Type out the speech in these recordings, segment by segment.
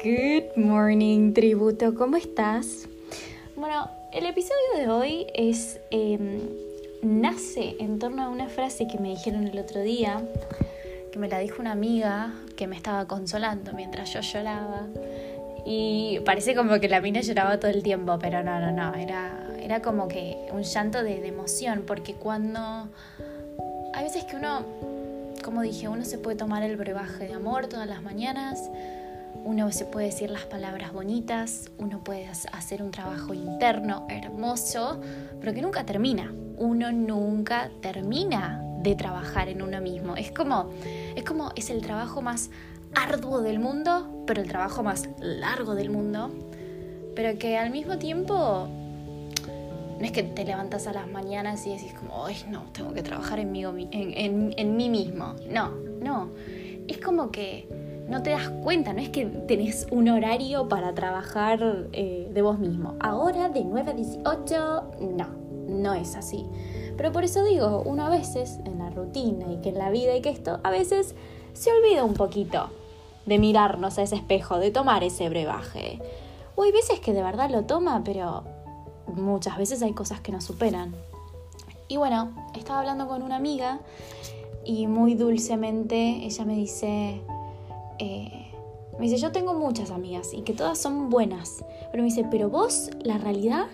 Good morning, tributo, ¿cómo estás? Bueno, el episodio de hoy es em, nace en torno a una frase que me dijeron el otro día, que me la dijo una amiga que me estaba consolando mientras yo lloraba. Y parece como que la mina lloraba todo el tiempo, pero no, no, no, era, era como que un llanto de, de emoción, porque cuando hay veces que uno, como dije, uno se puede tomar el brebaje de amor todas las mañanas, uno se puede decir las palabras bonitas, uno puede hacer un trabajo interno hermoso, pero que nunca termina. Uno nunca termina de trabajar en uno mismo. Es como es como es el trabajo más arduo del mundo, pero el trabajo más largo del mundo, pero que al mismo tiempo no es que te levantas a las mañanas y decís como, ay, no, tengo que trabajar en mí, en, en mí mismo. No, no. Es como que no te das cuenta, no es que tenés un horario para trabajar eh, de vos mismo. Ahora de 9 a 18, no, no es así. Pero por eso digo, uno a veces en la rutina y que en la vida y que esto, a veces se olvida un poquito de mirarnos a ese espejo, de tomar ese brebaje. O hay veces que de verdad lo toma, pero muchas veces hay cosas que nos superan. Y bueno, estaba hablando con una amiga y muy dulcemente ella me dice, eh, me dice, yo tengo muchas amigas y que todas son buenas, pero me dice, pero vos, la realidad,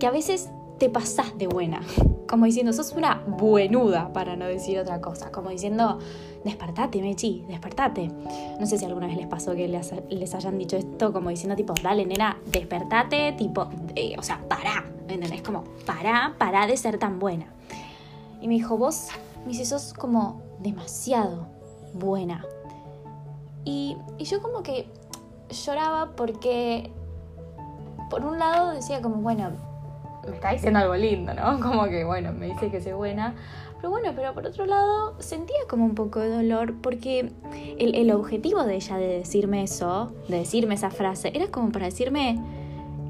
que a veces te pasás de buena, como diciendo, sos una buenuda, para no decir otra cosa, como diciendo, despertate, Mechi, despertate. No sé si alguna vez les pasó que les, les hayan dicho esto, como diciendo, tipo, dale, nena, despertate, tipo, eh, o sea, pará, ¿me entendés? Como, pará, pará de ser tan buena. Y me dijo, vos, me dice, sos como demasiado buena. Y, yo como que lloraba porque, por un lado decía como, bueno, me está diciendo algo lindo, ¿no? Como que, bueno, me dice que soy buena. Pero bueno, pero por otro lado sentía como un poco de dolor porque el, objetivo de ella de decirme eso, de decirme esa frase, era como para decirme,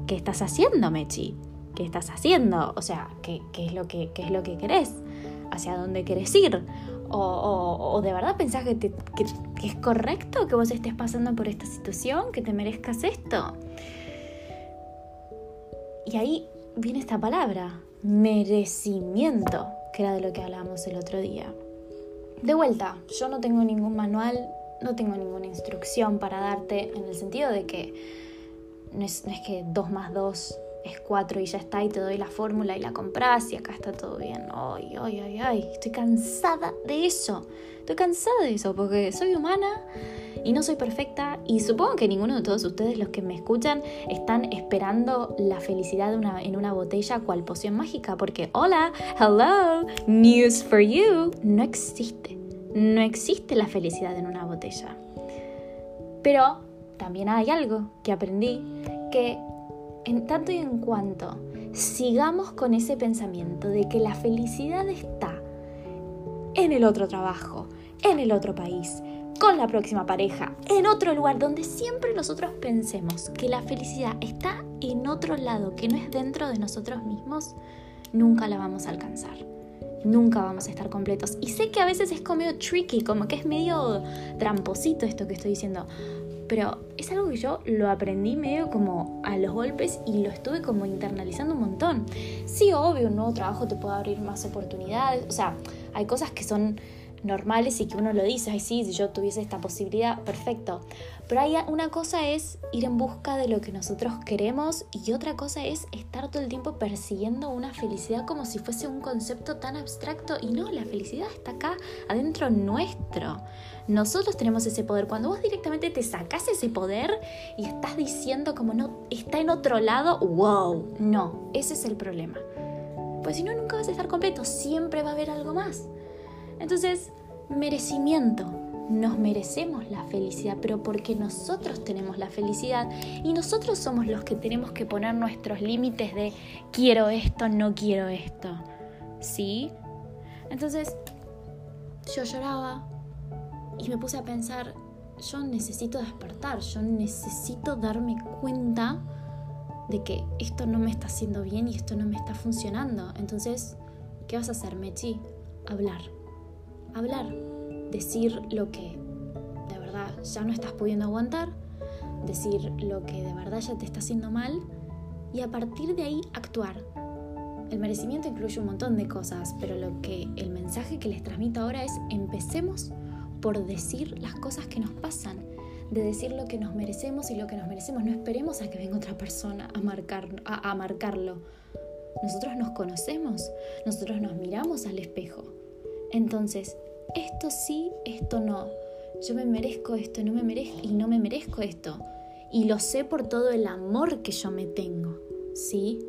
¿qué estás haciendo, Mechi? ¿Qué estás haciendo? O sea, ¿qué, qué es, lo que, qué es lo que querés? ¿Hacia dónde querés ir? O, de verdad pensás que, es correcto que vos estés pasando por esta situación, que te merezcas esto. Y ahí viene esta palabra, merecimiento, que era de lo que hablábamos el otro día. De vuelta, yo no tengo ningún manual, no tengo ninguna instrucción para darte en el sentido de que no es, no es que 2 más 2 es cuatro y ya está y te doy la fórmula y la compras y acá está todo bien. Ay, ay, ay, ay, estoy cansada de eso. Estoy cansada de eso porque soy humana y no soy perfecta y supongo que ninguno de todos ustedes los que me escuchan están esperando la felicidad en una botella cual poción mágica porque hola, hello, news for you, no existe. No existe la felicidad en una botella. Pero también hay algo que aprendí que en tanto y en cuanto sigamos con ese pensamiento de que la felicidad está en el otro trabajo, en el otro país, con la próxima pareja, en otro lugar donde siempre nosotros pensemos que la felicidad está en otro lado, que no es dentro de nosotros mismos, nunca la vamos a alcanzar. Nunca vamos a estar completos. Y sé que a veces es como medio tricky, como que es medio tramposito esto que estoy diciendo pero es algo que yo lo aprendí medio como a los golpes y lo estuve como internalizando un montón. Sí, obvio, un nuevo trabajo te puede abrir más oportunidades, o sea, hay cosas que son normales y que uno lo dice, ay sí, si yo tuviese esta posibilidad, perfecto. Pero hay una cosa es ir en busca de lo que nosotros queremos y otra cosa es estar todo el tiempo persiguiendo una felicidad como si fuese un concepto tan abstracto y no, la felicidad está acá adentro nuestro. Nosotros tenemos ese poder. Cuando vos directamente te sacas ese poder y estás diciendo como no, está en otro lado, wow, no, ese es el problema. Pues si no, nunca vas a estar completo, siempre va a haber algo más. Entonces, merecimiento. Nos merecemos la felicidad, pero porque nosotros tenemos la felicidad y nosotros somos los que tenemos que poner nuestros límites de quiero esto, no quiero esto. ¿Sí? Entonces, yo lloraba y me puse a pensar, yo necesito despertar, yo necesito darme cuenta de que esto no me está haciendo bien y esto no me está funcionando. Entonces, ¿qué vas a hacer, Mechi? Hablar hablar, decir lo que de verdad ya no estás pudiendo aguantar, decir lo que de verdad ya te está haciendo mal y a partir de ahí actuar. El merecimiento incluye un montón de cosas, pero lo que el mensaje que les transmito ahora es empecemos por decir las cosas que nos pasan, de decir lo que nos merecemos y lo que nos merecemos. No esperemos a que venga otra persona a, marcar, a, a marcarlo. Nosotros nos conocemos, nosotros nos miramos al espejo. Entonces, esto sí, esto no. Yo me merezco esto, no me merezco y no me merezco esto. Y lo sé por todo el amor que yo me tengo. ¿Sí?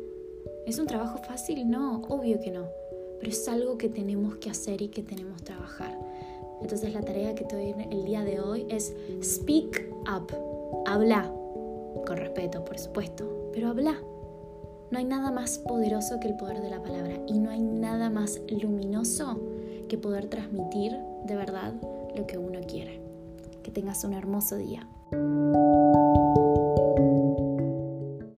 ¿Es un trabajo fácil? No, obvio que no. Pero es algo que tenemos que hacer y que tenemos que trabajar. Entonces la tarea que te doy el día de hoy es speak up. Habla. Con respeto, por supuesto. Pero habla. No hay nada más poderoso que el poder de la palabra y no hay nada más luminoso que poder transmitir de verdad lo que uno quiere. Que tengas un hermoso día.